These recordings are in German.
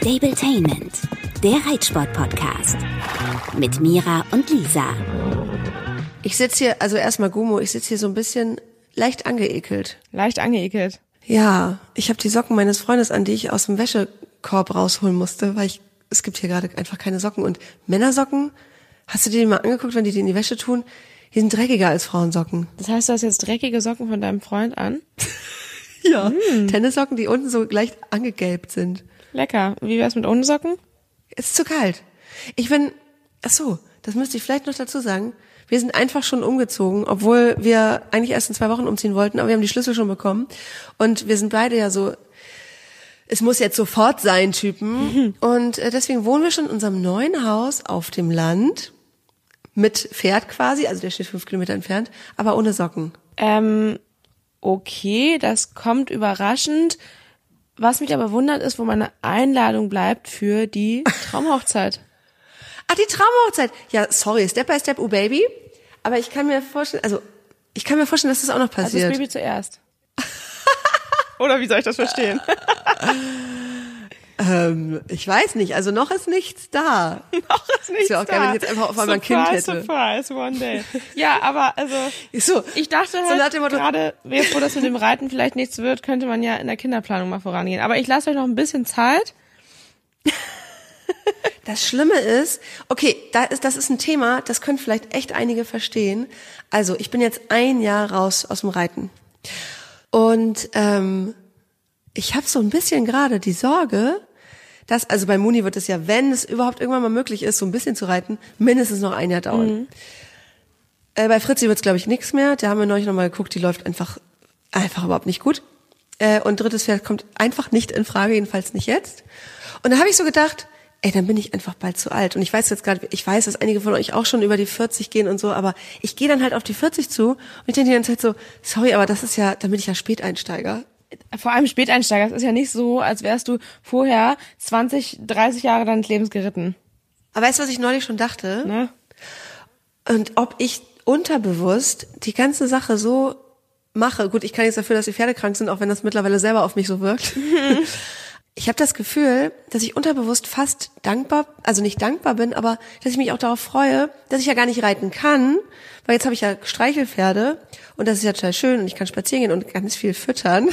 Stabletainment, der Reitsport-Podcast. Mit Mira und Lisa. Ich sitze hier, also erstmal Gumo, ich sitze hier so ein bisschen leicht angeekelt. Leicht angeekelt. Ja, ich habe die Socken meines Freundes an, die ich aus dem Wäschekorb rausholen musste, weil ich, es gibt hier gerade einfach keine Socken. Und Männersocken, hast du dir die mal angeguckt, wenn die die in die Wäsche tun? Die sind dreckiger als Frauensocken. Das heißt, du hast jetzt dreckige Socken von deinem Freund an? Ja. Tennissocken, die unten so leicht angegelbt sind. Lecker. Wie wär's mit ohne Socken? Ist zu kalt. Ich bin, ach so, das müsste ich vielleicht noch dazu sagen. Wir sind einfach schon umgezogen, obwohl wir eigentlich erst in zwei Wochen umziehen wollten, aber wir haben die Schlüssel schon bekommen. Und wir sind beide ja so, es muss jetzt sofort sein, Typen. Und äh, deswegen wohnen wir schon in unserem neuen Haus auf dem Land. Mit Pferd quasi, also der steht fünf Kilometer entfernt, aber ohne Socken. Ähm, okay, das kommt überraschend. Was mich aber wundert, ist, wo meine Einladung bleibt für die Traumhochzeit. Ach, die Traumhochzeit. Ja, sorry, Step by Step, oh Baby. Aber ich kann mir vorstellen, also ich kann mir vorstellen, dass das auch noch Also passiert. das Baby zuerst. Oder wie soll ich das verstehen? ähm, ich weiß nicht, also noch ist nichts da. Noch ist nichts wär auch geil, wenn da. ich jetzt einfach auf einmal ein Kind hätte. Surprise, one day. Ja, aber also So, ich dachte So halt Motto- gerade, jetzt wo das mit dem Reiten vielleicht nichts wird, könnte man ja in der Kinderplanung mal vorangehen. Aber ich lasse euch noch ein bisschen Zeit. das Schlimme ist, okay, da ist, das ist ein Thema, das können vielleicht echt einige verstehen. Also, ich bin jetzt ein Jahr raus aus dem Reiten. Und ähm, ich habe so ein bisschen gerade die Sorge, dass, also bei Muni wird es ja, wenn es überhaupt irgendwann mal möglich ist, so ein bisschen zu reiten, mindestens noch ein Jahr dauern. Äh, bei Fritzi wird's glaube ich, nichts mehr. Da haben wir neulich nochmal geguckt, die läuft einfach, einfach überhaupt nicht gut. Äh, und drittes Pferd kommt einfach nicht in Frage, jedenfalls nicht jetzt. Und da habe ich so gedacht, ey, dann bin ich einfach bald zu alt. Und ich weiß jetzt gerade, ich weiß, dass einige von euch auch schon über die 40 gehen und so, aber ich gehe dann halt auf die 40 zu und ich denke die ganze Zeit so, sorry, aber das ist ja, da bin ich ja Späteinsteiger. Vor allem Späteinsteiger. Es ist ja nicht so, als wärst du vorher 20, 30 Jahre deines Lebens geritten. Aber weißt du, was ich neulich schon dachte? Ne? Und ob ich unterbewusst die ganze Sache so mache. Gut, ich kann jetzt dafür, dass die Pferde krank sind, auch wenn das mittlerweile selber auf mich so wirkt. Ich habe das Gefühl, dass ich unterbewusst fast dankbar, also nicht dankbar bin, aber dass ich mich auch darauf freue, dass ich ja gar nicht reiten kann, weil jetzt habe ich ja Streichelpferde und das ist ja total schön und ich kann spazieren gehen und ganz viel füttern.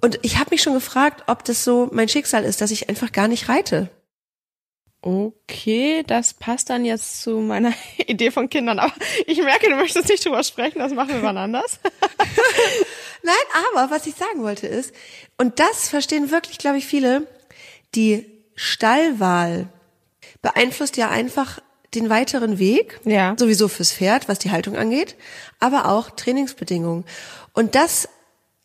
Und ich habe mich schon gefragt, ob das so mein Schicksal ist, dass ich einfach gar nicht reite. Okay, das passt dann jetzt zu meiner Idee von Kindern. Aber ich merke, du möchtest nicht drüber sprechen, das machen wir wann anders. Nein, aber was ich sagen wollte ist, und das verstehen wirklich, glaube ich, viele, die Stallwahl beeinflusst ja einfach den weiteren Weg. Ja. Sowieso fürs Pferd, was die Haltung angeht, aber auch Trainingsbedingungen. Und das,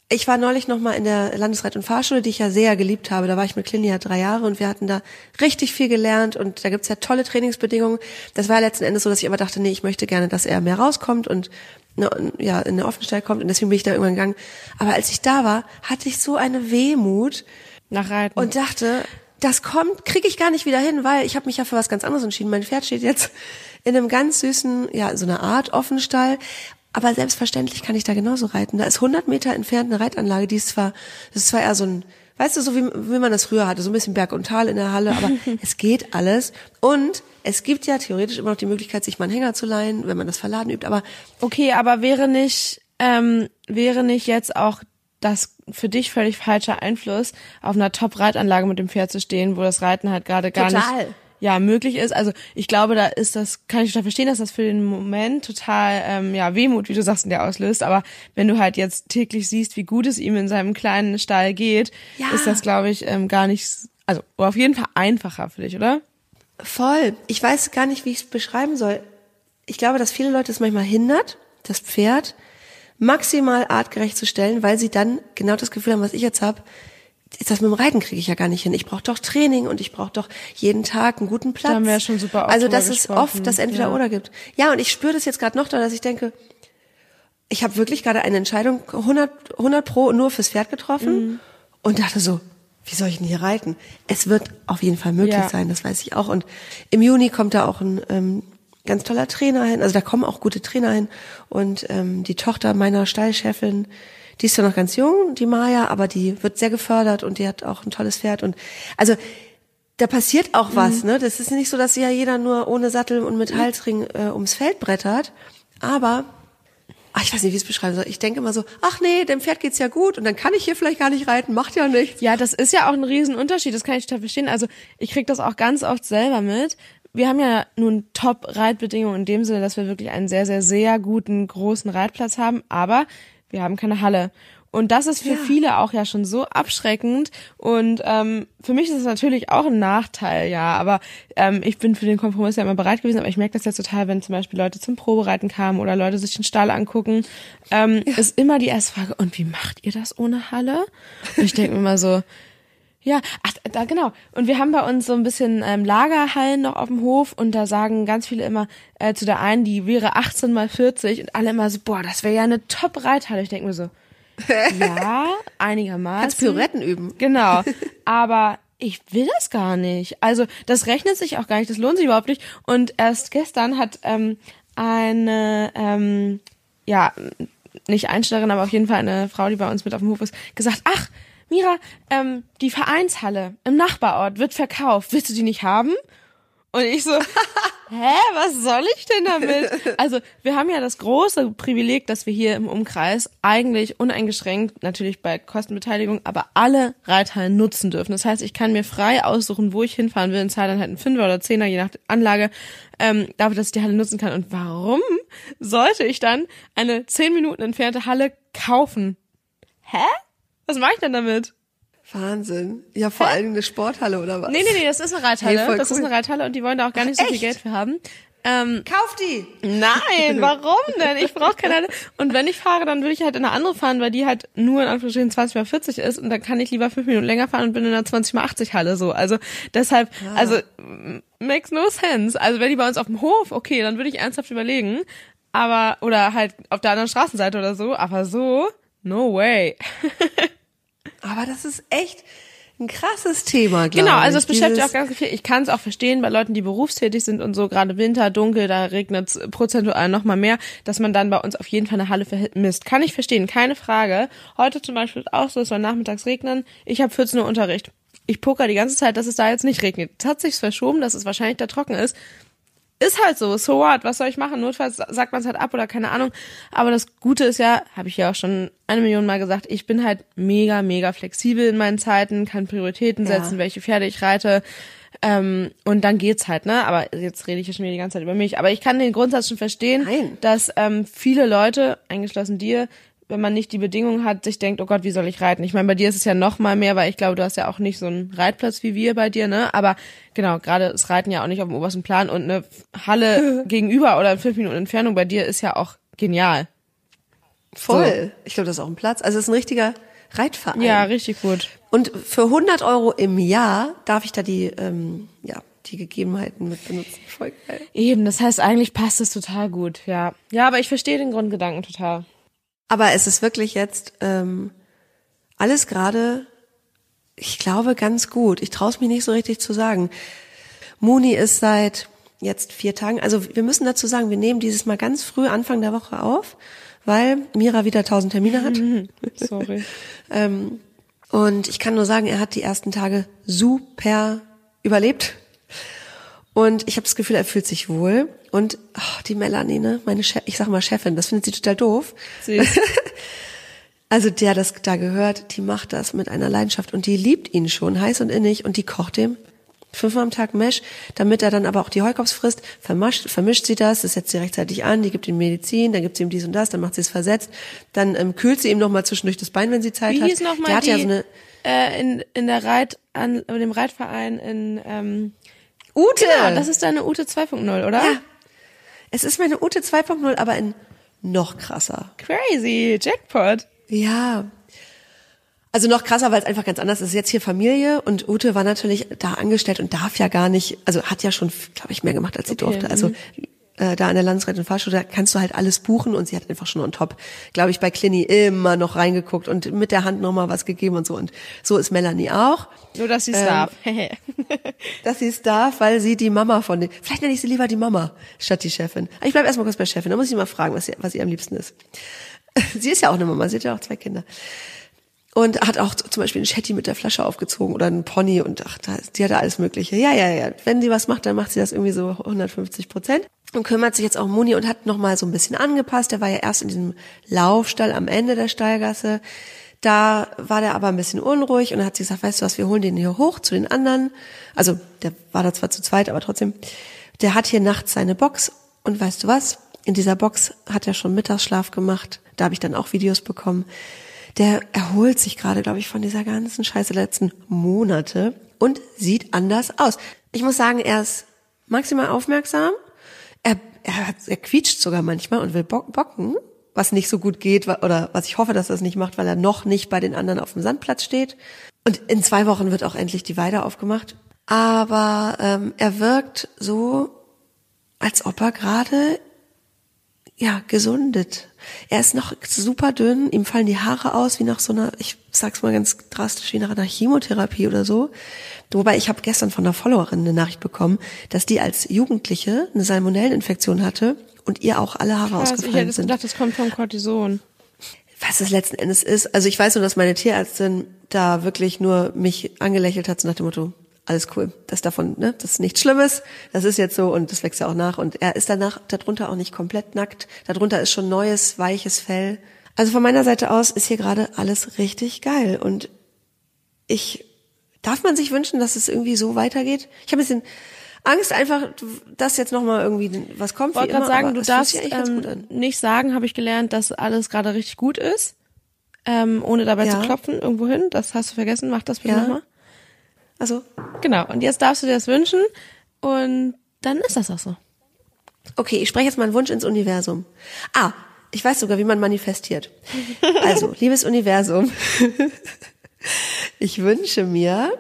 ich war neulich noch mal in der Landesreit- und Fahrschule, die ich ja sehr geliebt habe. Da war ich mit Clini ja drei Jahre und wir hatten da richtig viel gelernt und da gibt's ja tolle Trainingsbedingungen. Das war letzten Endes so, dass ich aber dachte, nee, ich möchte gerne, dass er mehr rauskommt und ne, ja, in der Offenstall kommt und deswegen bin ich da irgendwann gegangen. Aber als ich da war, hatte ich so eine Wehmut Nach Reiten. und dachte, das kommt, kriege ich gar nicht wieder hin, weil ich habe mich ja für was ganz anderes entschieden. Mein Pferd steht jetzt in einem ganz süßen, ja, so einer Art Offenstall. Aber selbstverständlich kann ich da genauso reiten. Da ist 100 Meter entfernt eine Reitanlage, die ist zwar, das ist zwar eher so ein, weißt du, so wie, wie man das früher hatte, so ein bisschen Berg und Tal in der Halle, aber es geht alles. Und es gibt ja theoretisch immer noch die Möglichkeit, sich mal einen Hänger zu leihen, wenn man das Verladen übt, aber Okay, aber wäre nicht, ähm, wäre nicht jetzt auch das für dich völlig falscher Einfluss, auf einer Top-Reitanlage mit dem Pferd zu stehen, wo das Reiten halt gerade gar Total. nicht ja möglich ist. Also ich glaube, da ist das, kann ich total verstehen, dass das für den Moment total ähm, ja Wehmut, wie du sagst, in dir auslöst. Aber wenn du halt jetzt täglich siehst, wie gut es ihm in seinem kleinen Stall geht, Ja. ist das, glaube ich, ähm, gar nicht, also auf jeden Fall einfacher für dich, oder? Voll. Ich weiß gar nicht, wie ich es beschreiben soll. Ich glaube, dass viele Leute es manchmal hindert, das Pferd maximal artgerecht zu stellen, weil sie dann genau das Gefühl haben, was ich jetzt habe, das mit dem Reiten kriege ich ja gar nicht hin. Ich brauche doch Training und ich brauche doch jeden Tag einen guten Platz. haben wir ja schon super oft Also dass es oft das entweder ja. oder gibt. Ja, und ich spüre das jetzt gerade noch da, dass ich denke, ich habe wirklich gerade eine Entscheidung 100, 100 pro nur fürs Pferd getroffen Mhm. und dachte so, wie soll ich denn hier reiten? Es wird auf jeden Fall möglich Ja. sein, das weiß ich auch. Und im Juni kommt da auch ein ähm, ganz toller Trainer hin. Also da kommen auch gute Trainer hin. Und ähm, die Tochter meiner Stallchefin, Die ist zwar noch ganz jung, die Maya, aber die wird sehr gefördert und die hat auch ein tolles Pferd und also da passiert auch was, Mhm. ne? Das ist nicht so, dass ja jeder nur ohne Sattel und mit Halsring äh, ums Feld brettert, aber ach, ich weiß nicht, wie ich es beschreiben soll. Ich denke immer so, ach nee, dem Pferd geht's ja gut und dann kann ich hier vielleicht gar nicht reiten, macht ja nichts. Ja, das ist ja auch ein Riesenunterschied, das kann ich total verstehen. Also ich krieg das auch ganz oft selber mit. Wir haben ja nun Top-Reitbedingungen in dem Sinne, dass wir wirklich einen sehr, sehr, sehr guten, großen Reitplatz haben, aber wir haben keine Halle. Und das ist für Ja. viele auch ja schon so abschreckend. Und ähm, für mich ist es natürlich auch ein Nachteil, ja. Aber ähm, ich bin für den Kompromiss ja immer bereit gewesen. Aber ich merke das jetzt total, wenn zum Beispiel Leute zum Probereiten kamen oder Leute sich den Stall angucken, ähm, ist immer die erste Frage, und wie macht ihr das ohne Halle? Und ich denke mir immer so, ja, ach, da genau. Und wir haben bei uns so ein bisschen ähm, Lagerhallen noch auf dem Hof und da sagen ganz viele immer äh, zu der einen, die wäre 18 mal 40 und alle immer so, boah, das wäre ja eine Top-Reithalle. Ich denke mir so, ja, einigermaßen. Kannst Pirouetten üben. Genau. Aber ich will das gar nicht. Also das rechnet sich auch gar nicht, das lohnt sich überhaupt nicht. Und erst gestern hat ähm, eine, ähm, ja, nicht Einstellerin, aber auf jeden Fall eine Frau, die bei uns mit auf dem Hof ist, gesagt, ach, Mira, ähm, die Vereinshalle im Nachbarort wird verkauft. Willst du die nicht haben? Und ich so, hä, was soll ich denn damit? Also wir haben ja das große Privileg, dass wir hier im Umkreis eigentlich uneingeschränkt, natürlich bei Kostenbeteiligung, aber alle Reithallen nutzen dürfen. Das heißt, ich kann mir frei aussuchen, wo ich hinfahren will, in zahle dann halt einen Fünfer oder Zehner, je nach Anlage, ähm, dafür, dass ich die Halle nutzen kann. Und warum sollte ich dann eine zehn Minuten entfernte Halle kaufen? Hä? Was mache ich denn damit? Wahnsinn. Ja, vor allem eine Sporthalle oder was? Nee, nee, nee, das ist eine Reithalle. Hey, das ist cool. eine Reithalle und die wollen da auch gar nicht so viel? Geld für haben. Ähm, Kauf die! nein, warum denn? Ich brauche keine Halle. Und wenn ich fahre, dann würde ich halt in eine andere fahren, weil die halt nur in Anführungsstrichen 20 mal 40 ist und dann kann ich lieber fünf Minuten länger fahren und bin in einer 20 mal 80 Halle so. Also deshalb, also m- makes no sense. Also wenn die bei uns auf dem Hof, okay, dann würde ich ernsthaft überlegen. Aber, oder halt auf der anderen Straßenseite oder so, aber so, no way. Aber das ist echt ein krasses Thema, glaube Genau, also es beschäftigt auch ganz viel. Ich kann es auch verstehen bei Leuten, die berufstätig sind und so, gerade Winter, dunkel, da regnet es prozentual noch mal mehr, dass man dann bei uns auf jeden Fall eine Halle vermisst. Kann ich verstehen, keine Frage. Heute zum Beispiel ist auch so, es soll nachmittags regnen. Ich habe 14 Uhr Unterricht. Ich poker die ganze Zeit, dass es da jetzt nicht regnet. Jetzt hat sich's verschoben, dass es wahrscheinlich da trocken ist. Ist halt so, so what, was soll ich machen? Notfalls sagt man es halt ab oder keine Ahnung. Aber das Gute ist ja, habe ich ja auch schon eine Million Mal gesagt, ich bin halt mega, mega flexibel in meinen Zeiten, kann Prioritäten Ja. setzen, welche Pferde ich reite. Ähm, und dann geht's halt, ne? Aber jetzt rede ich ja schon wieder die ganze Zeit über mich. Aber ich kann den Grundsatz schon verstehen, Nein. dass ähm, viele Leute, eingeschlossen dir, wenn man nicht die Bedingungen hat, sich denkt, oh Gott, wie soll ich reiten? Ich meine, bei dir ist es ja noch mal mehr, weil ich glaube, du hast ja auch nicht so einen Reitplatz wie wir bei dir, ne? Aber genau, gerade das Reiten ja auch nicht auf dem obersten Plan und eine Halle gegenüber oder in fünf Minuten Entfernung bei dir ist ja auch genial. Voll. Ich glaube, das ist auch ein Platz. Also es ist ein richtiger Reitverein. Ja, richtig gut. Und für 100 Euro im Jahr darf ich da die, ähm, ja, die Gegebenheiten mit benutzen. Voll geil. Eben, das heißt, eigentlich passt es total gut, ja. Ja, aber ich verstehe den Grundgedanken total. Aber es ist wirklich jetzt ähm, alles gerade, ich glaube, ganz gut. Ich traue es mir nicht so richtig zu sagen. Muni ist seit jetzt vier Tagen, also wir müssen dazu sagen, wir nehmen dieses Mal ganz früh Anfang der Woche auf, weil Mira wieder tausend Termine hat. Sorry. Ähm, und ich kann nur sagen, er hat die ersten Tage super überlebt. Und ich habe das Gefühl, er fühlt sich wohl. Und oh, die Melanie, ne, meine Chef, ich sag mal Chefin, das findet sie total doof. Süß. Also der das da gehört, die macht das mit einer Leidenschaft und die liebt ihn schon heiß und innig und die kocht dem fünfmal am Tag Mesh, damit er dann aber auch die Heukops frisst, vermischt, vermischt sie das, das setzt sie rechtzeitig an, die gibt ihm Medizin, dann gibt sie ihm dies und das, dann macht sie es versetzt, dann ähm, kühlt sie ihm nochmal zwischendurch das Bein, wenn sie Zeit Wie hat. hieß Der nochmal hat die, ja so eine äh, in, in der Reit, an, dem Reitverein in, ähm, Ute. Genau, das ist deine Ute 2.0, oder? ja. Es ist meine Ute 2.0, aber in noch krasser. Crazy, Jackpot. Ja. Also noch krasser, weil es einfach ganz anders ist. Jetzt hier Familie und Ute war natürlich da angestellt und darf ja gar nicht, also hat ja schon, glaube ich, mehr gemacht, als sie Okay, durfte. Also äh, da an der Landesrettung Fahrschule, da kannst du halt alles buchen und sie hat einfach schon on top, glaube ich, bei Clini immer noch reingeguckt und mit der Hand nochmal was gegeben und so. Und so ist Melanie auch, Nur, dass sie es Ähm, darf. dass sie es darf, weil sie die Mama von den, vielleicht nenne ich sie lieber die Mama statt die Chefin. Aber Ich bleibe erstmal kurz bei Chefin, da muss ich mal fragen, was, sie, was ihr am liebsten ist. sie ist ja auch eine Mama, sie hat ja auch zwei Kinder. Und hat auch zum Beispiel einen Shetty mit der Flasche aufgezogen oder einen Pony und ach, da, die hatte alles Mögliche. Ja, ja, ja. Wenn sie was macht, dann macht sie das irgendwie so 150 Prozent. Und kümmert sich jetzt auch Muni und hat nochmal so ein bisschen angepasst. Der war ja erst in diesem Laufstall am Ende der Stallgasse. Da war der aber ein bisschen unruhig und hat sie gesagt, weißt du was, wir holen den hier hoch zu den anderen. Also der war da zwar zu zweit, aber trotzdem. Der hat hier nachts seine Box und weißt du was? In dieser Box hat er schon Mittagsschlaf gemacht. Da habe ich dann auch Videos bekommen der erholt sich gerade, glaube ich, von dieser ganzen Scheiße der letzten Monate und sieht anders aus. Ich muss sagen, er ist maximal aufmerksam. Er, er, er quietscht sogar manchmal und will bocken, was nicht so gut geht oder was ich hoffe, dass er es nicht macht, weil er noch nicht bei den anderen auf dem Sandplatz steht. Und in zwei Wochen wird auch endlich die Weide aufgemacht. Aber ähm, er wirkt so, als ob er gerade ja gesundet er ist noch super dünn, ihm fallen die Haare aus wie nach so einer, ich sag's mal ganz drastisch, wie nach einer Chemotherapie oder so. Wobei ich habe gestern von einer Followerin eine Nachricht bekommen, dass die als Jugendliche eine Salmonelleninfektion hatte und ihr auch alle Haare Krass, ausgefallen ich hätte sind. gedacht, das kommt vom Cortison. Was es letzten Endes ist. Also ich weiß nur, dass meine Tierärztin da wirklich nur mich angelächelt hat, so nach dem Motto, alles cool. Das davon, ne, das ist nichts Schlimmes. Das ist jetzt so und das wächst ja auch nach. Und er ist danach darunter auch nicht komplett nackt. Darunter ist schon neues, weiches Fell. Also von meiner Seite aus ist hier gerade alles richtig geil. Und ich, darf man sich wünschen, dass es irgendwie so weitergeht? Ich habe ein bisschen Angst einfach, dass jetzt nochmal irgendwie was kommt. Ich wollte gerade sagen, du darfst ähm, nicht sagen, habe ich gelernt, dass alles gerade richtig gut ist. Ähm, ohne dabei ja. zu klopfen irgendwo hin. Das hast du vergessen. Mach das bitte ja. nochmal. Also. Genau. Und jetzt darfst du dir das wünschen und dann ist das auch so. Okay, ich spreche jetzt mal einen Wunsch ins Universum. Ah, ich weiß sogar, wie man manifestiert. Also, liebes Universum, ich wünsche mir,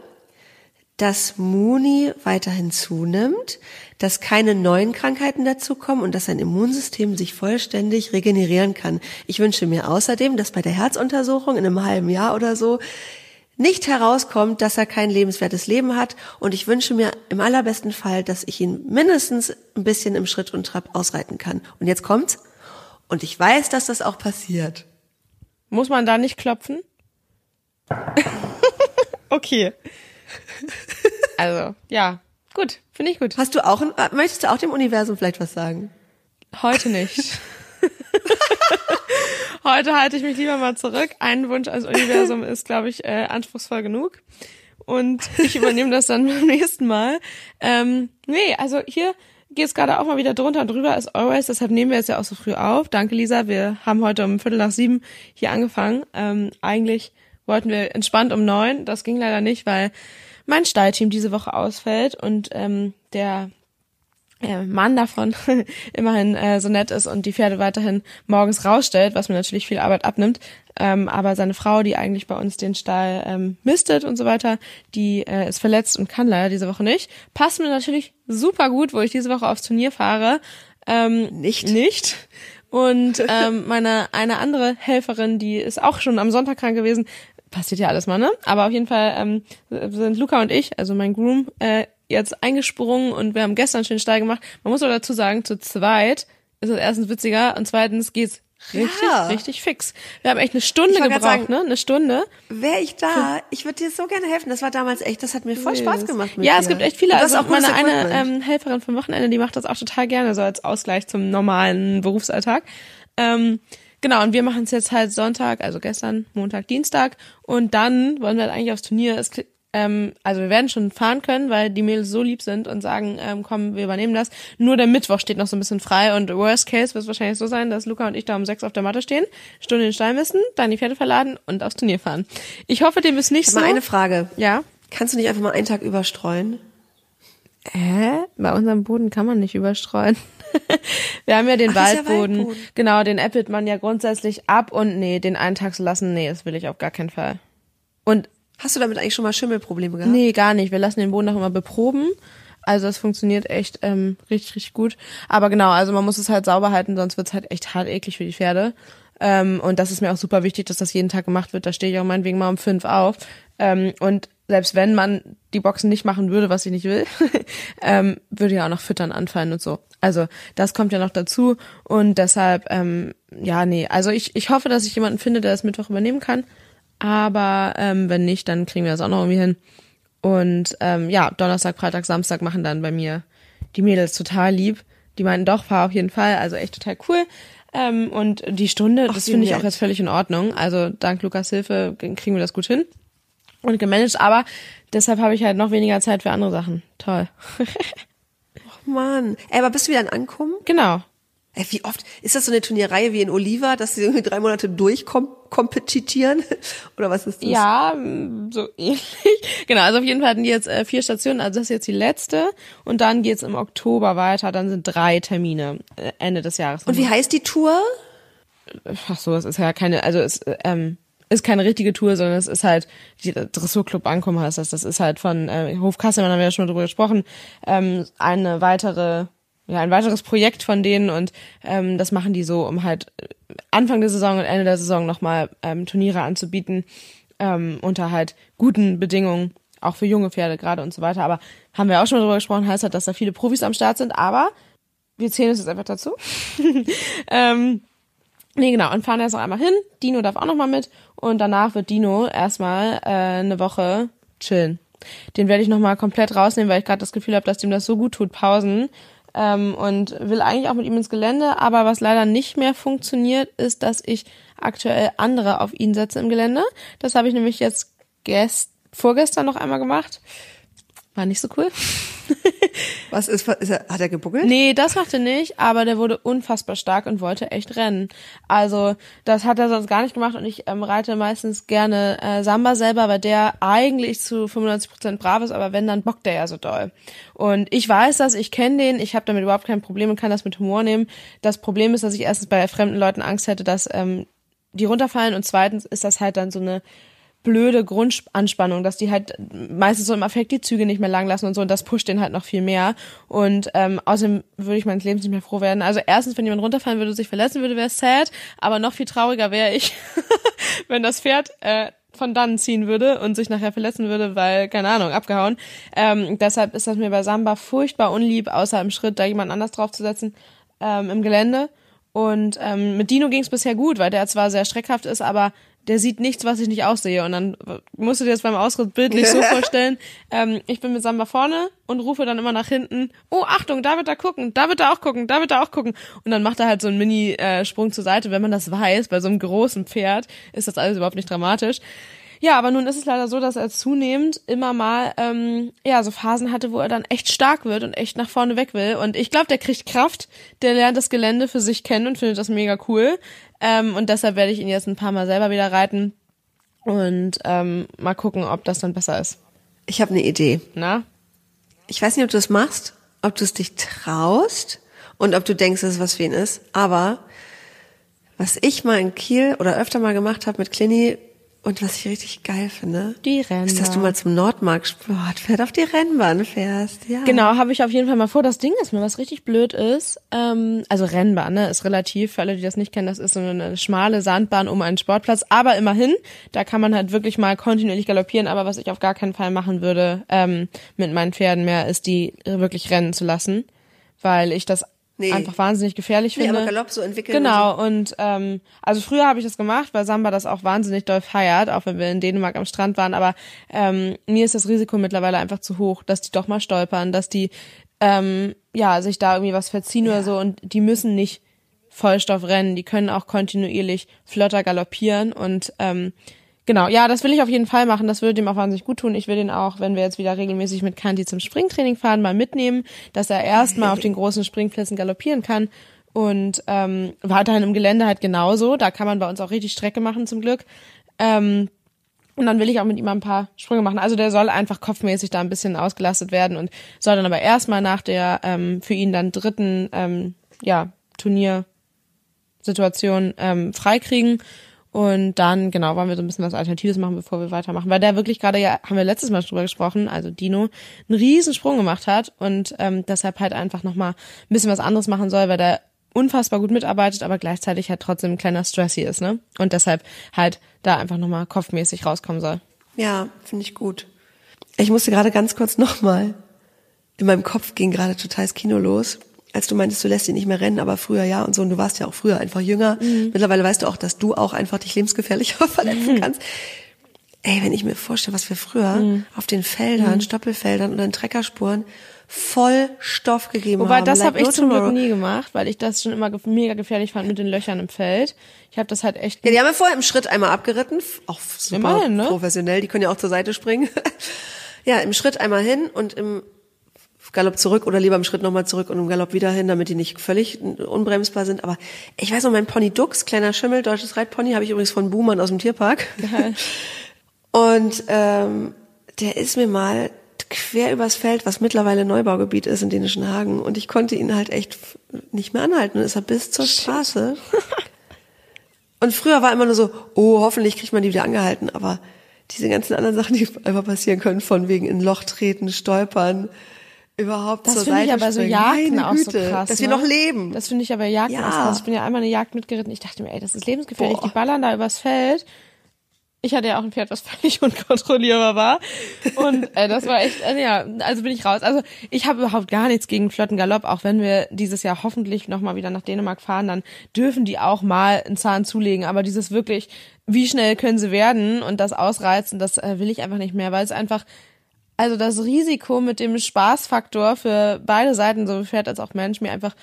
dass Muni weiterhin zunimmt, dass keine neuen Krankheiten dazukommen und dass sein Immunsystem sich vollständig regenerieren kann. Ich wünsche mir außerdem, dass bei der Herzuntersuchung in einem halben Jahr oder so nicht herauskommt, dass er kein lebenswertes Leben hat. Und ich wünsche mir im allerbesten Fall, dass ich ihn mindestens ein bisschen im Schritt und Trab ausreiten kann. Und jetzt kommt's. Und ich weiß, dass das auch passiert. Muss man da nicht klopfen? okay. Also, ja. Gut, finde ich gut. Hast du auch, möchtest du auch dem Universum vielleicht was sagen? Heute nicht. Heute halte ich mich lieber mal zurück. Ein Wunsch als Universum ist, glaube ich, äh, anspruchsvoll genug. Und ich übernehme das dann beim nächsten Mal. Ähm, nee, also hier geht es gerade auch mal wieder drunter und drüber as always. Deshalb nehmen wir es ja auch so früh auf. Danke, Lisa. Wir haben heute um Viertel nach sieben hier angefangen. Ähm, eigentlich wollten wir entspannt um neun. Das ging leider nicht, weil mein Stallteam diese Woche ausfällt und ähm, der Mann davon immerhin äh, so nett ist und die Pferde weiterhin morgens rausstellt, was mir natürlich viel Arbeit abnimmt. Ähm, aber seine Frau, die eigentlich bei uns den Stall ähm, mistet und so weiter, die äh, ist verletzt und kann leider diese Woche nicht. Passt mir natürlich super gut, wo ich diese Woche aufs Turnier fahre. Ähm, nicht. Nicht. Und ähm, meine eine andere Helferin, die ist auch schon am Sonntag krank gewesen, passiert ja alles mal, ne? Aber auf jeden Fall ähm, sind Luca und ich, also mein Groom, äh, jetzt eingesprungen und wir haben gestern schön steil gemacht. Man muss aber dazu sagen, zu zweit ist es erstens witziger und zweitens geht's richtig, ja. richtig fix. Wir haben echt eine Stunde gebraucht, sagen, ne? Eine Stunde. Wäre ich da, ich würde dir so gerne helfen. Das war damals echt, das hat mir voll Spaß gemacht. Mit ja, dir. es gibt echt viele. Also auch meine eine ähm, Helferin vom Wochenende, die macht das auch total gerne, so als Ausgleich zum normalen Berufsalltag. Ähm, Genau, und wir machen es jetzt halt Sonntag, also gestern, Montag, Dienstag. Und dann wollen wir halt eigentlich aufs Turnier. Es ähm, also wir werden schon fahren können, weil die Mädels so lieb sind und sagen, ähm, komm, wir übernehmen das. Nur der Mittwoch steht noch so ein bisschen frei und worst case wird es wahrscheinlich so sein, dass Luca und ich da um sechs auf der Matte stehen, Stunde in den Stall müssen, dann die Pferde verladen und aufs Turnier fahren. Ich hoffe, dem ist nicht so. Mal eine Frage. Ja? Kannst du nicht einfach mal einen Tag überstreuen? Hä? Bei unserem Boden kann man nicht überstreuen. wir haben ja den Ach, Waldboden. Ja Waldboden. Genau, den äppelt man ja grundsätzlich ab und nee, den einen Tag zu lassen, nee, das will ich auf gar keinen Fall. Und Hast du damit eigentlich schon mal Schimmelprobleme gehabt? Nee, gar nicht. Wir lassen den Boden auch immer beproben. Also es funktioniert echt ähm, richtig, richtig gut. Aber genau, also man muss es halt sauber halten, sonst wird's halt echt hart eklig für die Pferde. Ähm, und das ist mir auch super wichtig, dass das jeden Tag gemacht wird. Da stehe ich auch meinetwegen mal um fünf auf. Ähm, und selbst wenn man die Boxen nicht machen würde, was ich nicht will, ähm, würde ja auch noch Füttern anfallen und so. Also das kommt ja noch dazu und deshalb, ähm, ja, nee, also ich, ich hoffe, dass ich jemanden finde, der das Mittwoch übernehmen kann, aber ähm, wenn nicht, dann kriegen wir das auch noch irgendwie hin. Und ähm, ja, Donnerstag, Freitag, Samstag machen dann bei mir die Mädels total lieb. Die meinten doch, fahr auf jeden Fall, also echt total cool. Ähm, und die Stunde, Ach, das finde ich nett. auch jetzt völlig in Ordnung. Also dank Lukas Hilfe kriegen wir das gut hin und gemanagt, aber deshalb habe ich halt noch weniger Zeit für andere Sachen. Toll. Mann. Ey, aber bist du wieder an Ankommen? genau. Ey, wie oft? Ist das so eine Turnierreihe wie in Oliva, dass sie irgendwie drei Monate durchkompetitieren? Oder was ist das? Ja, mm, so ähnlich. Genau, also auf jeden Fall hatten die jetzt äh, vier Stationen, also das ist jetzt die letzte und dann geht's im Oktober weiter, dann sind drei Termine äh, Ende des Jahres. Und wie heißt die Tour? Ach so, es ist ja keine, also es ähm, ist keine richtige Tour, sondern es ist halt, die Dressurclub Ankommen heißt das, das ist halt von äh, Hof Kasselmann, haben wir ja schon drüber gesprochen, ähm, eine weitere, ja, ein weiteres Projekt von denen und ähm, das machen die so, um halt Anfang der Saison und Ende der Saison nochmal ähm, Turniere anzubieten, ähm, unter halt guten Bedingungen, auch für junge Pferde gerade und so weiter. Aber haben wir auch schon mal drüber gesprochen, heißt halt, dass da viele Profis am Start sind, aber wir zählen es jetzt einfach dazu. ähm, Nee, genau. Und fahren erst noch einmal hin. Dino darf auch noch mal mit. Und danach wird Dino erstmal äh, eine Woche chillen. Den werde ich noch mal komplett rausnehmen, weil ich gerade das Gefühl habe, dass ihm das so gut tut, Pausen. Ähm, und will eigentlich auch mit ihm ins Gelände. Aber was leider nicht mehr funktioniert, ist, dass ich aktuell andere auf ihn setze im Gelände. Das habe ich nämlich jetzt gest vorgestern noch einmal gemacht. War nicht so cool. Was ist, ist er, hat er gebuckelt? Nee, das macht er nicht, aber der wurde unfassbar stark und wollte echt rennen. Also das hat er sonst gar nicht gemacht und ich ähm, reite meistens gerne äh, Samba selber, weil der eigentlich zu 95% brav ist, aber wenn, dann bockt der ja so doll. Und ich weiß das, ich kenne den, ich habe damit überhaupt kein Problem und kann das mit Humor nehmen. Das Problem ist, dass ich erstens bei fremden Leuten Angst hätte, dass ähm, die runterfallen und zweitens ist das halt dann so eine blöde Grundanspannung, dass die halt meistens so im Affekt die Züge nicht mehr lang lassen und so und das pusht den halt noch viel mehr und ähm, außerdem würde ich meines Lebens nicht mehr froh werden. Also erstens, wenn jemand runterfallen würde und sich verletzen würde, wäre es sad, aber noch viel trauriger wäre ich, wenn das Pferd äh, von dann ziehen würde und sich nachher verletzen würde, weil, keine Ahnung, abgehauen. Ähm, deshalb ist das mir bei Samba furchtbar unlieb, außer im Schritt da jemand anders draufzusetzen ähm, im Gelände. Und ähm, mit Dino ging es bisher gut, weil der zwar sehr schreckhaft ist, aber der sieht nichts, was ich nicht aussehe. Und dann musst du dir das beim Ausritt bildlich so vorstellen, ähm, ich bin mit Samba vorne und rufe dann immer nach hinten, oh, Achtung, da wird er gucken, da wird er auch gucken, da wird er auch gucken. Und dann macht er halt so einen Mini-Sprung zur Seite. Wenn man das weiß, bei so einem großen Pferd ist das alles überhaupt nicht dramatisch. Ja, aber nun ist es leider so, dass er zunehmend immer mal ähm, ja so Phasen hatte, wo er dann echt stark wird und echt nach vorne weg will. Und ich glaube, der kriegt Kraft, der lernt das Gelände für sich kennen und findet das mega cool. Ähm, und deshalb werde ich ihn jetzt ein paar Mal selber wieder reiten und ähm, mal gucken, ob das dann besser ist. Ich habe eine Idee. Na? Ich weiß nicht, ob du das machst, ob du es dich traust und ob du denkst, dass es was für ihn ist. Aber was ich mal in Kiel oder öfter mal gemacht habe mit Clini und was ich richtig geil finde, Die ist, dass du mal zum Nordmark Sportpferd auf die Rennbahn fährst. Ja. Genau, habe ich auf jeden Fall mal vor. Das Ding ist mir, was richtig blöd ist, ähm, also Rennbahn, ne, ist relativ, für alle, die das nicht kennen, das ist so eine schmale Sandbahn um einen Sportplatz, aber immerhin, da kann man halt wirklich mal kontinuierlich galoppieren, aber was ich auf gar keinen Fall machen würde ähm, mit meinen Pferden mehr, ist die wirklich rennen zu lassen, weil ich das Nee. einfach wahnsinnig gefährlich Nee, finde. aber Galopp so entwickeln Genau, und ähm, also früher habe ich das gemacht, weil Samba das auch wahnsinnig doll feiert, auch wenn wir in Dänemark am Strand waren, aber ähm, mir ist das Risiko mittlerweile einfach zu hoch, dass die doch mal stolpern, dass die ähm, ja sich da irgendwie was verziehen oder so und die müssen nicht Vollstoff rennen, die können auch kontinuierlich flotter galoppieren und ähm, genau, ja, das will ich auf jeden Fall machen, das würde dem auch wahnsinnig gut tun. Ich will den auch, wenn wir jetzt wieder regelmäßig mit Kanti zum Springtraining fahren, mal mitnehmen, dass er erstmal auf den großen Springplätzen galoppieren kann und ähm, weiterhin im Gelände halt genauso, da kann man bei uns auch richtig Strecke machen zum Glück. Ähm, und dann will ich auch mit ihm ein paar Sprünge machen. Also der soll einfach kopfmäßig da ein bisschen ausgelastet werden und soll dann aber erstmal nach der ähm, für ihn dann dritten ähm, ja, Turniersituation ähm, freikriegen. Und dann, genau, wollen wir so ein bisschen was Alternatives machen, bevor wir weitermachen. Weil der wirklich gerade, ja, haben wir letztes Mal drüber gesprochen, also Dino, einen riesen Sprung gemacht hat und ähm, deshalb halt einfach nochmal ein bisschen was anderes machen soll, weil der unfassbar gut mitarbeitet, aber gleichzeitig halt trotzdem ein kleiner Stressy ist, ne? Und deshalb halt da einfach nochmal kopfmäßig rauskommen soll. Ja, finde ich gut. Ich musste gerade ganz kurz nochmal, in meinem Kopf ging gerade total das Kino los, als du meintest, du lässt ihn nicht mehr rennen, aber früher ja und so. Und du warst ja auch früher einfach jünger. Mhm. Mittlerweile weißt du auch, dass du auch einfach dich lebensgefährlicher verletzen kannst. Ey, wenn ich mir vorstelle, was wir früher Mhm. auf den Feldern, Stoppelfeldern oder in Treckerspuren voll Stoff gegeben Wobei, haben. das like habe ich zum Glück nie gemacht, weil ich das schon immer mega gefährlich fand mit den Löchern im Feld. Ich habe das halt echt Ja, die haben wir vorher im Schritt einmal abgeritten, auch super Immerhin, ne? professionell, die können ja auch zur Seite springen. ja, im Schritt einmal hin und im Galopp zurück oder lieber im Schritt nochmal zurück und im Galopp wieder hin, damit die nicht völlig unbremsbar sind. Aber ich weiß noch, mein Pony Dux, kleiner Schimmel, deutsches Reitpony, habe ich übrigens von Buhmann aus dem Tierpark. Und ähm, der ist mir mal quer übers Feld, was mittlerweile Neubaugebiet ist in Dänischen Hagen. Und ich konnte ihn halt echt nicht mehr anhalten. Und ist er bis zur Straße. Und früher war immer nur so, oh, hoffentlich kriegt man die wieder angehalten. Aber diese ganzen anderen Sachen, die einfach passieren können, von wegen in Loch treten, stolpern, überhaupt Das zur finde Seite ich aber so springen. Jagden Meine auch so Güte, krass. Dass wir ne? noch leben. Das finde ich aber Jagden Ja. krass. Ich bin ja einmal eine Jagd mitgeritten. Ich dachte mir, ey, das ist lebensgefährlich. Boah. Die ballern da übers Feld. Ich hatte ja auch ein Pferd, was völlig unkontrollierbar war. Und äh, das war echt, äh, ja, also bin ich raus. Also ich habe überhaupt gar nichts gegen flotten Galopp. Auch wenn wir dieses Jahr hoffentlich nochmal wieder nach Dänemark fahren, dann dürfen die auch mal einen Zahn zulegen. Aber dieses wirklich, wie schnell können sie werden und das ausreizen, das äh, will ich einfach nicht mehr, weil es einfach also das Risiko mit dem Spaßfaktor für beide Seiten, sowohl Pferd als auch Mensch, mir einfach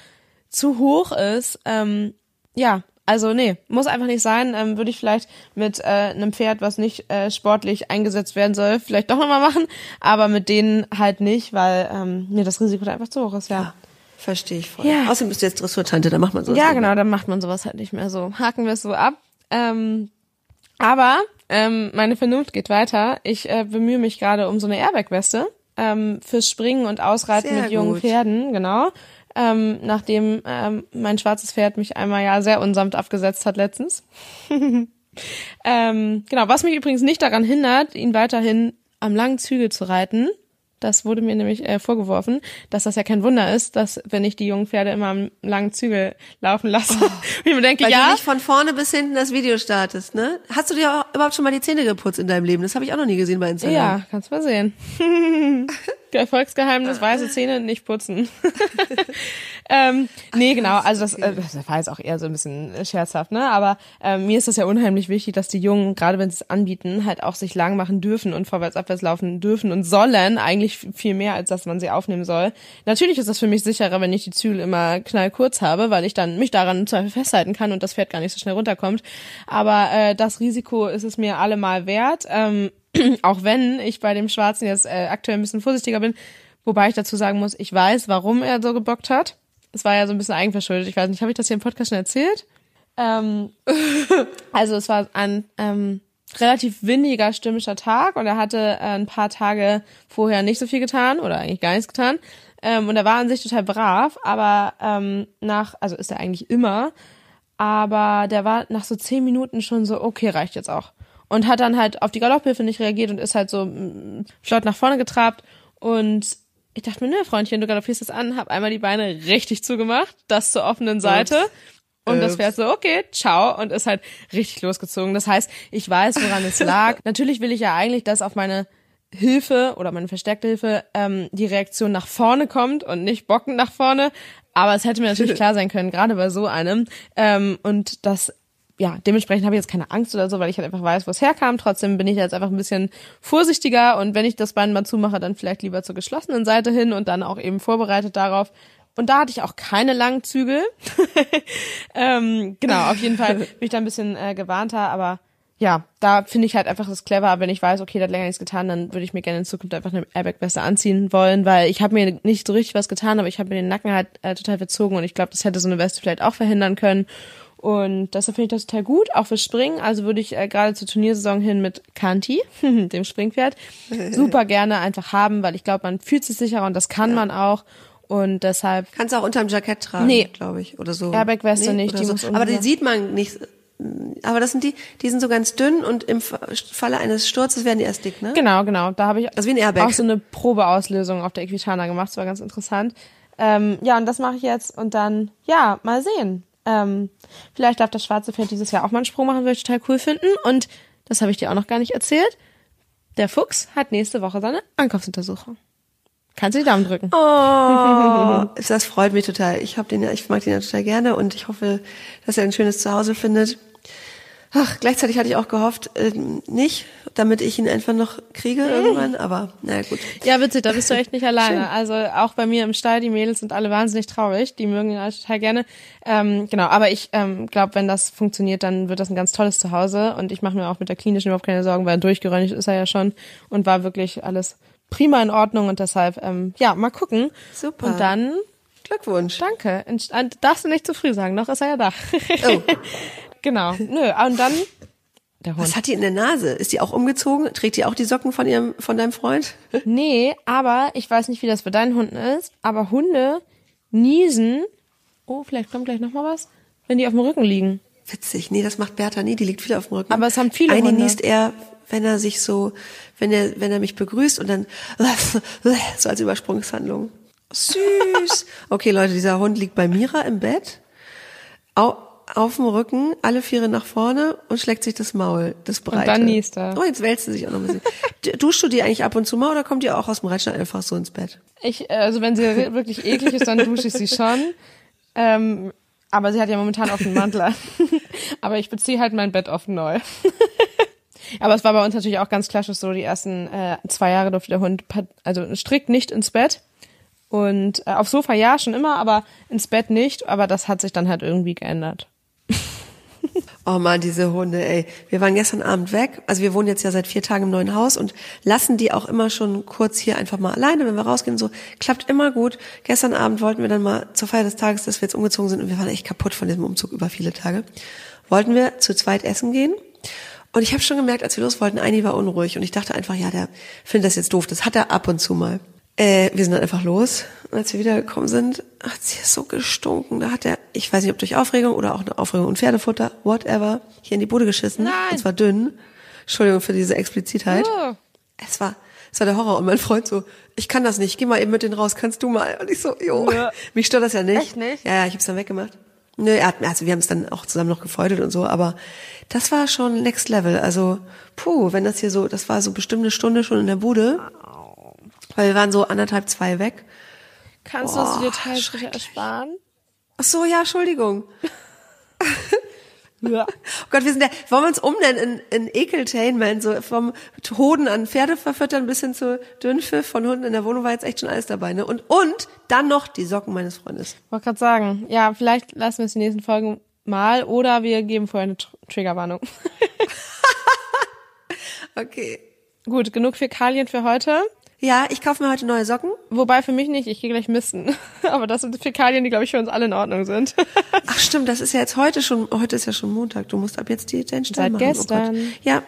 zu hoch ist. Ähm, ja, also nee, muss einfach nicht sein. Ähm, Würde ich vielleicht mit äh, einem Pferd, was nicht äh, sportlich eingesetzt werden soll, vielleicht doch nochmal machen, aber mit denen halt nicht, weil ähm, mir das Risiko da einfach zu hoch ist, ja. Verstehe ich voll. Ja. Außerdem bist du jetzt Dressurtante, da macht man so. Ja, genau, dann macht man sowas halt nicht mehr so. Haken wir es so ab. Ähm, aber ähm, meine Vernunft geht weiter. Ich äh, bemühe mich gerade um so eine Airbag-Weste ähm, fürs Springen und Ausreiten Sehr mit jungen gut. Pferden, genau. Ähm, nachdem ähm, mein schwarzes Pferd mich einmal ja sehr unsamt abgesetzt hat letztens. ähm, genau, was mich übrigens nicht daran hindert, ihn weiterhin am langen Zügel zu reiten. Das wurde mir nämlich äh, vorgeworfen, dass das ja kein Wunder ist, dass wenn ich die jungen Pferde immer am langen Zügel laufen lasse, und ich mir denke, Weil du ja, nicht von vorne bis hinten das Video startest, ne? Hast du dir auch überhaupt schon mal die Zähne geputzt in deinem Leben? Das habe ich auch noch nie gesehen bei Instagram. ja, kannst mal sehen. Erfolgsgeheimnis, weiße Zähne nicht putzen. ähm, nee, genau, also das, äh, das war jetzt auch eher so ein bisschen scherzhaft, ne? Aber ähm, mir ist das ja unheimlich wichtig, dass die Jungen, gerade wenn sie es anbieten, halt auch sich lang machen dürfen und vorwärts, abwärts laufen dürfen und sollen, eigentlich viel mehr, als dass man sie aufnehmen soll. Natürlich ist das für mich sicherer, wenn ich die Zügel immer knallkurz habe, weil ich dann mich daran im Zweifel festhalten kann und das Pferd gar nicht so schnell runterkommt. Aber äh, das Risiko ist es mir allemal wert. Ähm, auch wenn ich bei dem Schwarzen jetzt äh, aktuell ein bisschen vorsichtiger bin, wobei ich dazu sagen muss, ich weiß, warum er so gebockt hat. Es war ja so ein bisschen eigenverschuldet. Ich weiß nicht, habe ich das hier im Podcast schon erzählt? Ähm, also es war ein ähm, relativ windiger, stürmischer Tag und er hatte äh, ein paar Tage vorher nicht so viel getan oder eigentlich gar nichts getan. Ähm, und er war an sich total brav, aber ähm, nach, also ist er eigentlich immer, aber der war nach so zehn Minuten schon so, okay, reicht jetzt auch. Und hat dann halt auf die Galopphilfe nicht reagiert und ist halt so mm, flott nach vorne getrabt. Und ich dachte mir, ne, Freundchen, du galoppierst das an, hab einmal die Beine richtig zugemacht, das zur offenen Seite. Und das Ups. Pferd so, okay, ciao, und ist halt richtig losgezogen. Das heißt, ich weiß, woran es lag. Natürlich will ich ja eigentlich, dass auf meine Hilfe oder meine verstärkte Hilfe ähm, die Reaktion nach vorne kommt und nicht bockend nach vorne. Aber es hätte mir natürlich klar sein können, gerade bei so einem. Ähm, und das, ja, dementsprechend habe ich jetzt keine Angst oder so, weil ich halt einfach weiß, wo es herkam. Trotzdem bin ich jetzt einfach ein bisschen vorsichtiger und wenn ich das Bein mal zumache, dann vielleicht lieber zur geschlossenen Seite hin und dann auch eben vorbereitet darauf. Und da hatte ich auch keine langen Zügel. ähm, genau, auf jeden Fall bin ich da ein bisschen äh, gewarnter, aber ja, da finde ich halt einfach das clever, wenn ich weiß, okay, der hat länger nichts getan, dann würde ich mir gerne in Zukunft einfach eine Airbag-Weste anziehen wollen, weil ich habe mir nicht so richtig was getan, aber ich habe mir den Nacken halt äh, total verzogen und ich glaube, das hätte so eine Weste vielleicht auch verhindern können. Und deshalb finde ich das total gut, auch fürs Springen. Also würde ich äh, gerade zur Turniersaison hin mit Kanti, dem Springpferd, super gerne einfach haben, weil ich glaube, man fühlt sich sicherer und das kann man auch. Und deshalb Kannst du auch unterm Jackett tragen, Nee. glaube ich, oder so. Airbag-Weste nicht, oder die so. Aber die sieht man nicht. Aber das sind die, die sind so ganz dünn und im Falle eines Sturzes werden die erst dick, ne? Genau, genau. Da habe ich Also wie ein Airbag. auch so eine Probeauslösung auf der Equitana gemacht. Das war ganz interessant. Ähm, ja, und das mache ich jetzt und dann, ja, mal sehen. Ähm, vielleicht darf das schwarze Pferd dieses Jahr auch mal einen Sprung machen, würde ich total cool finden. Und das habe ich dir auch noch gar nicht erzählt. der Fuchs hat nächste Woche seine Ankaufsuntersuchung. Kannst du die Daumen drücken. Oh, das freut mich total. Ich hab den ich mag den ja total gerne und ich hoffe, dass er ein schönes Zuhause findet. Ach, gleichzeitig hatte ich auch gehofft, äh, nicht, damit ich ihn einfach noch kriege irgendwann, aber naja gut. Ja, witzig, da bist du echt nicht alleine. Also auch bei mir im Stall, die Mädels sind alle wahnsinnig traurig, die mögen ihn alle total gerne. Ähm, genau, aber ich ähm, glaube, wenn das funktioniert, dann wird das ein ganz tolles Zuhause und ich mache mir auch mit der klinischen überhaupt keine Sorgen, weil durchgeröntgt ist er ja schon und war wirklich alles prima in Ordnung und deshalb, ähm, ja, mal gucken. Super. Und dann, Glückwunsch. danke. Äh, Darfst du nicht zu früh sagen, noch ist er ja da. Oh, genau. Nö, und dann der Hund. was hat die in der Nase? Ist die auch umgezogen? Trägt die auch die Socken von ihrem, von deinem Freund? Nee, aber ich weiß nicht, wie das bei deinen Hunden ist, aber Hunde niesen. Oh, vielleicht kommt gleich noch mal was, wenn die auf dem Rücken liegen. Witzig. Nee, das macht Bertha nie. Die liegt viel auf dem Rücken. Aber es haben viele Eine Hunde. niest er, wenn er sich so, wenn er, wenn er mich begrüßt und dann so als Übersprungshandlung. Süß. Okay, Leute, dieser Hund liegt bei Mira im Bett, au, auf dem Rücken, alle Viere nach vorne und schlägt sich das Maul, das Breite. dann niest er. Oh, jetzt wälzt sie sich auch noch ein bisschen. Duschst du die eigentlich ab und zu mal oder kommt ihr auch aus dem Reitstall einfach so ins Bett? Ich, äh, also wenn sie wirklich eklig ist, dann dusche ich sie schon. Ähm, aber sie hat ja momentan auch einen Mantel an. aber ich beziehe halt mein Bett oft neu. aber es war bei uns natürlich auch ganz klassisch so, die ersten äh, zwei Jahre durfte der Hund also strikt nicht ins Bett. Und äh, auf Sofa ja schon immer, aber ins Bett nicht. Aber das hat sich dann halt irgendwie geändert. Oh man, diese Hunde, ey. Wir waren gestern Abend weg. Also wir wohnen jetzt ja seit vier Tagen im neuen Haus und lassen die auch immer schon kurz hier einfach mal alleine, wenn wir rausgehen. So klappt immer gut. Gestern Abend wollten wir dann mal zur Feier des Tages, dass wir jetzt umgezogen sind und wir waren echt kaputt von diesem Umzug über viele Tage. Wollten wir zu zweit essen gehen. Und ich habe schon gemerkt, als wir los wollten, Eini war unruhig und ich dachte einfach, ja, der findet das jetzt doof. Das hat er ab und zu mal. Äh, wir sind dann einfach los. Und als wir wiedergekommen sind, hat sie es so gestunken. Da hat er, ich weiß nicht, ob durch Aufregung oder auch eine Aufregung und Pferdefutter, whatever, hier in die Bude geschissen. Nein. Und zwar dünn. Entschuldigung für diese Explizitheit. Oh. Es war, es war der Horror. Und mein Freund so, ich kann das nicht, geh mal eben mit denen raus, kannst du mal. Und ich so, jo, Ja. mich stört das ja nicht. Echt nicht? Ja, ja, ich hab's dann weggemacht. Nö, er hat, also wir haben es dann auch zusammen noch gefreundet und so, aber das war schon next level. Also, puh, wenn das hier so, das war so bestimmt eine Stunde schon in der Bude. Weil wir waren so anderthalb, zwei weg. Kannst du uns die Boah, Details bitte ersparen? Ach so, ja, Entschuldigung. Ja. Oh Gott, wir sind der, wollen wir uns umnennen in, in Ekeltainment, so vom Hoden an Pferde verfüttern bis hin zu Dünnpfiff von Hunden in der Wohnung war jetzt echt schon alles dabei, ne? Und, und dann noch die Socken meines Freundes. Wollte gerade sagen, ja, vielleicht lassen wir es die nächsten Folgen mal oder wir geben vorher eine Tr Triggerwarnung. Okay. Gut, genug Fäkalien für heute. Ja, ich kaufe mir heute neue Socken. Wobei für mich nicht, ich gehe gleich misten. Aber das sind Fäkalien, die, glaube ich, für uns alle in Ordnung sind. Ach stimmt, das ist ja jetzt heute schon, heute ist ja schon Montag. Du musst ab jetzt die, den Stall Seit machen. gestern. Oh ja.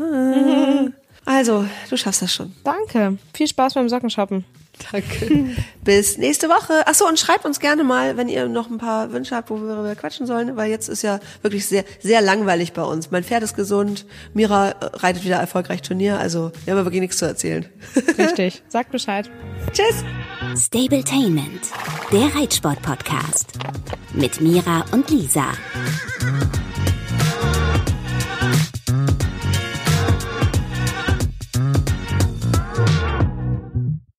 Ah. Also, du schaffst das schon. Danke. Viel Spaß beim Sockenshoppen. Danke. Bis nächste Woche. Ach so, und schreibt uns gerne mal, wenn ihr noch ein paar Wünsche habt, worüber wir quatschen sollen, weil jetzt ist ja wirklich sehr, sehr langweilig bei uns. Mein Pferd ist gesund, Mira äh, reitet wieder erfolgreich Turnier, also wir haben wirklich nichts zu erzählen. Richtig. Sagt Bescheid. Tschüss. Stabletainment, der Reitsport-Podcast. Mit Mira und Lisa.